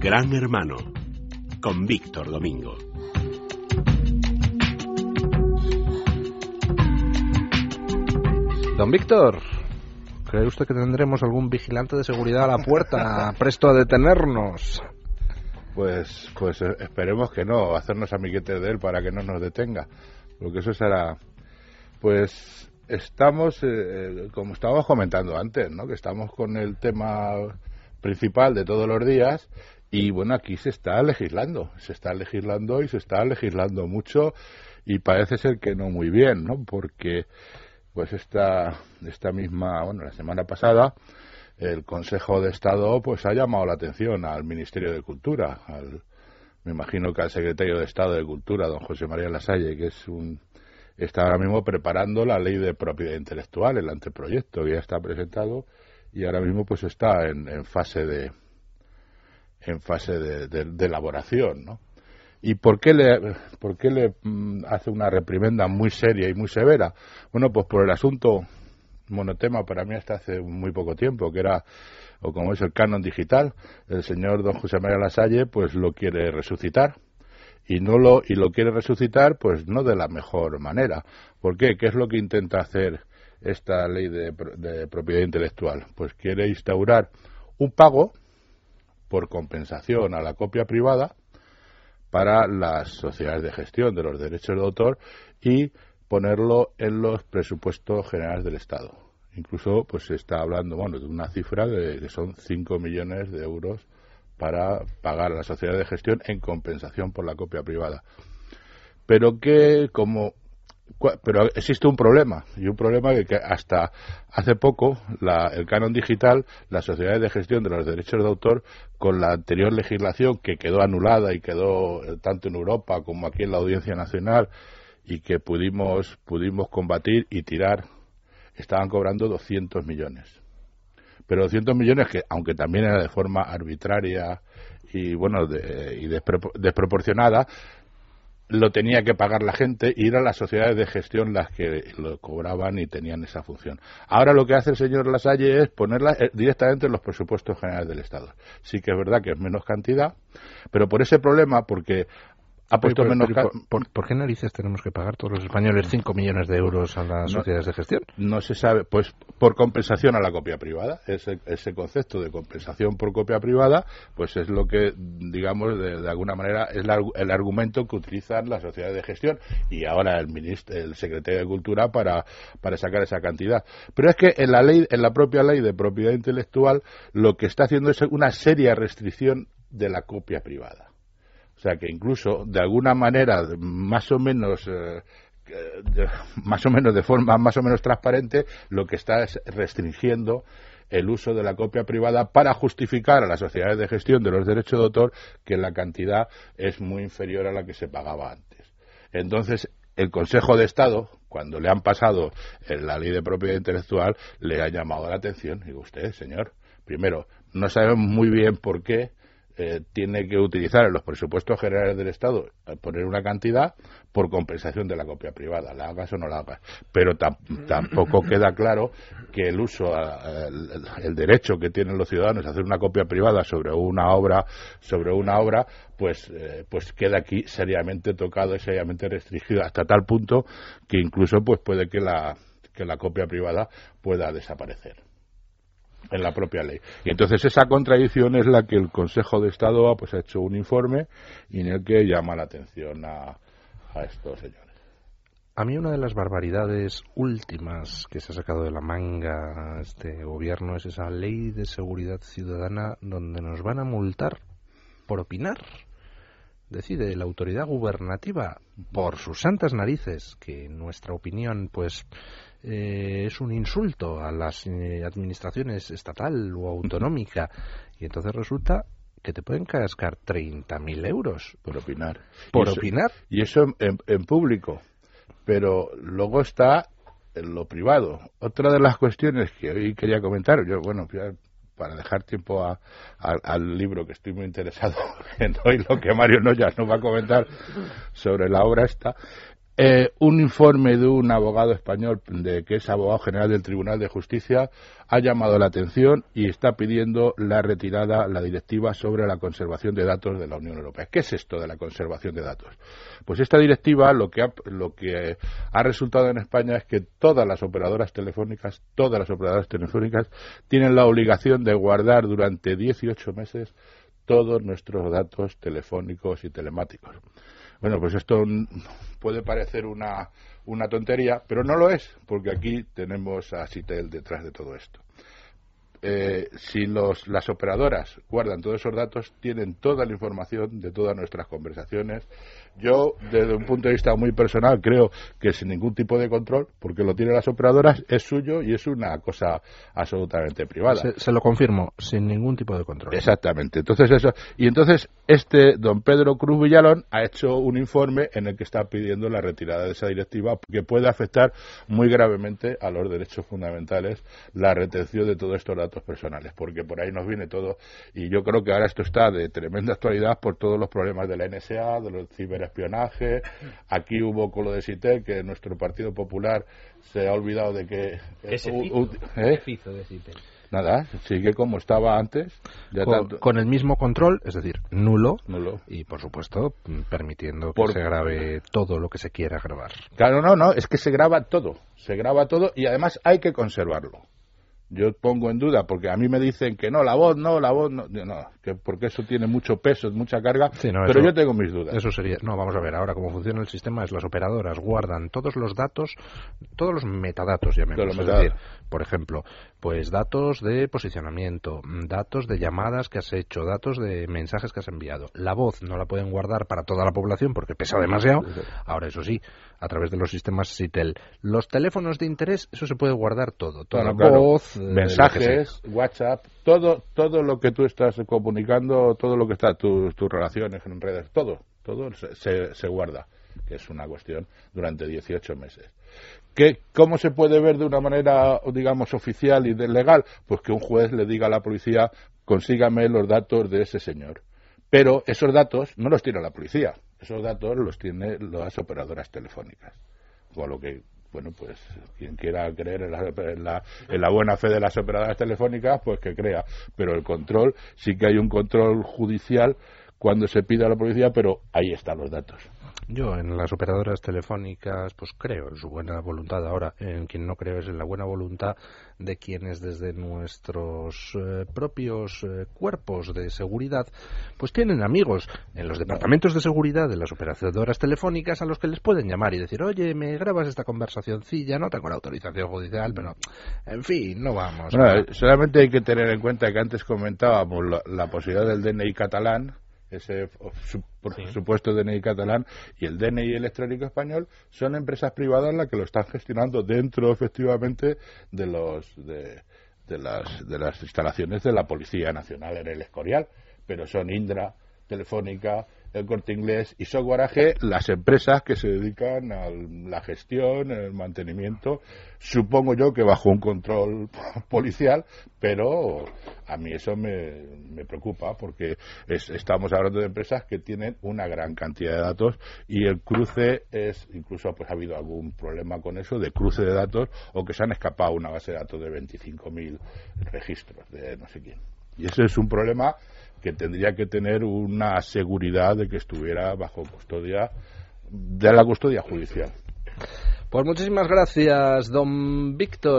Gran Hermano con Víctor Domingo. Don Víctor, ¿cree usted que tendremos algún vigilante de seguridad a la puerta presto a detenernos? Pues, pues eh, esperemos que no, hacernos amiguetes de él para que no nos detenga, porque eso será, pues estamos, eh, eh, como estábamos comentando antes, ¿no? que estamos con el tema principal de todos los días y bueno, aquí se está legislando, se está legislando y se está legislando mucho y parece ser que no muy bien, ¿no? Porque pues esta, esta misma, bueno, la semana pasada el Consejo de Estado pues ha llamado la atención al Ministerio de Cultura, al, me imagino que al secretario de Estado de Cultura, don José María Lasalle, que es un está ahora mismo preparando la ley de propiedad intelectual, el anteproyecto que ya está presentado y ahora mismo pues está en fase de en fase de, elaboración, ¿no? ¿Y por qué, le, por qué le mm, hace una reprimenda muy seria y muy severa? Bueno, pues por el asunto monotema para mí hasta hace muy poco tiempo, que era, o como es el canon digital, el señor don José María Lasalle, pues lo quiere resucitar. Y, no lo, y lo quiere resucitar, pues no de la mejor manera. ¿Por qué? ¿Qué es lo que intenta hacer esta ley de, de propiedad intelectual? Pues quiere instaurar un pago por compensación a la copia privada para las sociedades de gestión de los derechos de autor y ponerlo en los presupuestos generales del Estado. Incluso pues se está hablando bueno, de una cifra de que son 5 millones de euros para pagar a la sociedad de gestión en compensación por la copia privada. Pero que como pero existe un problema y un problema que hasta hace poco el canon digital las sociedades de gestión de los derechos de autor con la anterior legislación que quedó anulada y quedó eh, tanto en Europa como aquí en la Audiencia Nacional y que pudimos pudimos combatir y tirar estaban cobrando 200 millones. Pero 200 millones que aunque también era de forma arbitraria y bueno y desproporcionada lo tenía que pagar la gente y eran las sociedades de gestión las que lo cobraban y tenían esa función. Ahora lo que hace el señor Lasalle es ponerla eh, directamente en los presupuestos generales del Estado. Sí que es verdad que es menos cantidad, pero por ese problema, porque ha puesto menos. por, qué narices tenemos que pagar todos los españoles 5 millones de euros a las sociedades de gestión? No se sabe, pues por compensación a la copia privada. Ese, ese concepto de compensación por copia privada, pues es lo que, digamos, de, alguna manera es el argumento que utilizan las sociedades de gestión y ahora el ministro, el secretario de Cultura para, para sacar esa cantidad. Pero es que en la ley, en la propia ley de propiedad intelectual, lo que está haciendo es una seria restricción de la copia privada. O sea que incluso de alguna manera más o menos eh, más o menos de forma más o menos transparente lo que está es restringiendo el uso de la copia privada para justificar a las sociedades de gestión de los derechos de autor que la cantidad es muy inferior a la que se pagaba antes. Entonces, el Consejo de Estado, cuando le han pasado en la ley de propiedad intelectual, le ha llamado la atención. Digo, usted, señor, primero, no sabemos muy bien por qué eh, tiene que utilizar en los presupuestos generales del Estado eh, poner una cantidad por compensación de la copia privada, la hagas o no la hagas. Pero tampoco queda claro que el uso, el, derecho que tienen los ciudadanos a hacer una copia privada sobre una obra, sobre una obra, pues, eh, pues queda aquí seriamente tocado y seriamente restringido hasta tal punto que incluso pues puede que la que la copia privada pueda desaparecer en la propia ley. Y entonces esa contradicción es la que el Consejo de Estado pues, ha hecho un informe y en el que llama la atención a, a estos señores. A mí una de las barbaridades últimas que se ha sacado de la manga este gobierno es esa ley de seguridad ciudadana donde nos van a multar por opinar. Decide la autoridad gubernativa por sus santas narices que nuestra opinión pues eh, es un insulto a las eh, administraciones estatal o autonómica y entonces resulta que te pueden cascar 30.000 euros por opinar. Por opinar. Y eso en, público. Pero luego está en lo privado. Otra de las cuestiones que hoy quería comentar, yo, bueno, para dejar tiempo al libro que estoy muy interesado en hoy, lo que Mario Noyas nos va a comentar sobre la obra esta, Eh, un informe de un abogado español, de que es abogado general del Tribunal de Justicia, ha llamado la atención y está pidiendo la retirada, la directiva sobre la conservación de datos de la Unión Europea. ¿Qué es esto de la conservación de datos? Pues esta directiva lo que ha, lo que ha resultado en España es que todas las operadoras telefónicas, todas las operadoras telefónicas tienen la obligación de guardar durante 18 meses todos nuestros datos telefónicos y telemáticos. Bueno, pues esto puede parecer una, una tontería, pero no lo es, porque aquí tenemos a Citel detrás de todo esto. Eh, si los, las operadoras guardan todos esos datos, tienen toda la información de todas nuestras conversaciones. Yo, desde un punto de vista muy personal, creo que sin ningún tipo de control, porque lo tienen las operadoras, es suyo y es una cosa absolutamente privada. Se, lo confirmo, sin ningún tipo de control. Exactamente. Entonces eso y entonces este don Pedro Cruz Villalón ha hecho un informe en el que está pidiendo la retirada de esa directiva que puede afectar muy gravemente a los derechos fundamentales la retención de todos estos datos personales, porque por ahí nos viene todo. Y yo creo que ahora esto está de tremenda actualidad por todos los problemas de la NSA, de los ciberespionaje. Aquí hubo con lo de CITEL, que nuestro Partido Popular se ha olvidado de que. ¿eh? de Nada, sigue como estaba antes. con, el mismo control, es decir, nulo, y por supuesto permitiendo que se grabe todo lo que se quiera grabar. Claro, no, no, es que se graba todo, se graba todo y además hay que conservarlo. Yo pongo en duda, porque a mí me dicen que no, la voz no, la voz no, no que porque eso tiene mucho peso, mucha carga, pero yo tengo mis dudas. Eso sería, no, vamos a ver, ahora cómo funciona el sistema es las operadoras guardan todos los datos, todos los metadatos, ya me decir, por ejemplo, pues datos de posicionamiento, datos de llamadas que has hecho, datos de mensajes que has enviado. La voz no la pueden guardar para toda la población porque pesa demasiado. Ahora, eso sí, a través de los sistemas SITEL. Los teléfonos de interés, eso se puede guardar todo. Toda la voz, eh, mensajes, WhatsApp, todo, todo lo que tú estás comunicando, todo lo que está, tus relaciones en redes, todo, todo se, se guarda que es una cuestión durante 18 meses. ¿Qué, ¿Cómo se puede ver de una manera, digamos, oficial y legal? Pues que un juez le diga a la policía, consígame los datos de ese señor. Pero esos datos no los tiene la policía, esos datos los tienen las operadoras telefónicas. Con lo que, bueno, pues quien quiera creer en la, en la buena fe de las operadoras telefónicas, pues que crea. Pero el control, sí que hay un control judicial cuando se pide a la policía, pero ahí están los datos. Yo en las operadoras telefónicas pues creo en su buena voluntad. Ahora, en quien no creo es en la buena voluntad de quienes desde nuestros eh, propios eh, cuerpos de seguridad pues tienen amigos en los departamentos de seguridad de las operadoras telefónicas a los que les pueden llamar y decir, oye, me grabas esta conversacioncilla, no tengo la autorización judicial, pero en fin, no vamos. solamente hay que tener en cuenta que antes comentábamos la posibilidad del DNI catalán ese por supuesto DNI catalán y el DNI electrónico español son empresas privadas las que lo están gestionando dentro efectivamente de los de, las de las instalaciones de la Policía Nacional en el Escorial. Pero son Indra Telefónica el Corte Inglés y Software las empresas que se dedican a la gestión, el mantenimiento, supongo yo que bajo un control policial, pero a mí eso me, me preocupa porque estamos hablando de empresas que tienen una gran cantidad de datos y el cruce es, incluso pues ha habido algún problema con eso, de cruce de datos o que se han escapado una base de datos de 25.000 registros de no sé quién. Y ese es un problema que tendría que tener una seguridad de que estuviera bajo custodia de la custodia judicial. Pues muchísimas gracias, don Víctor.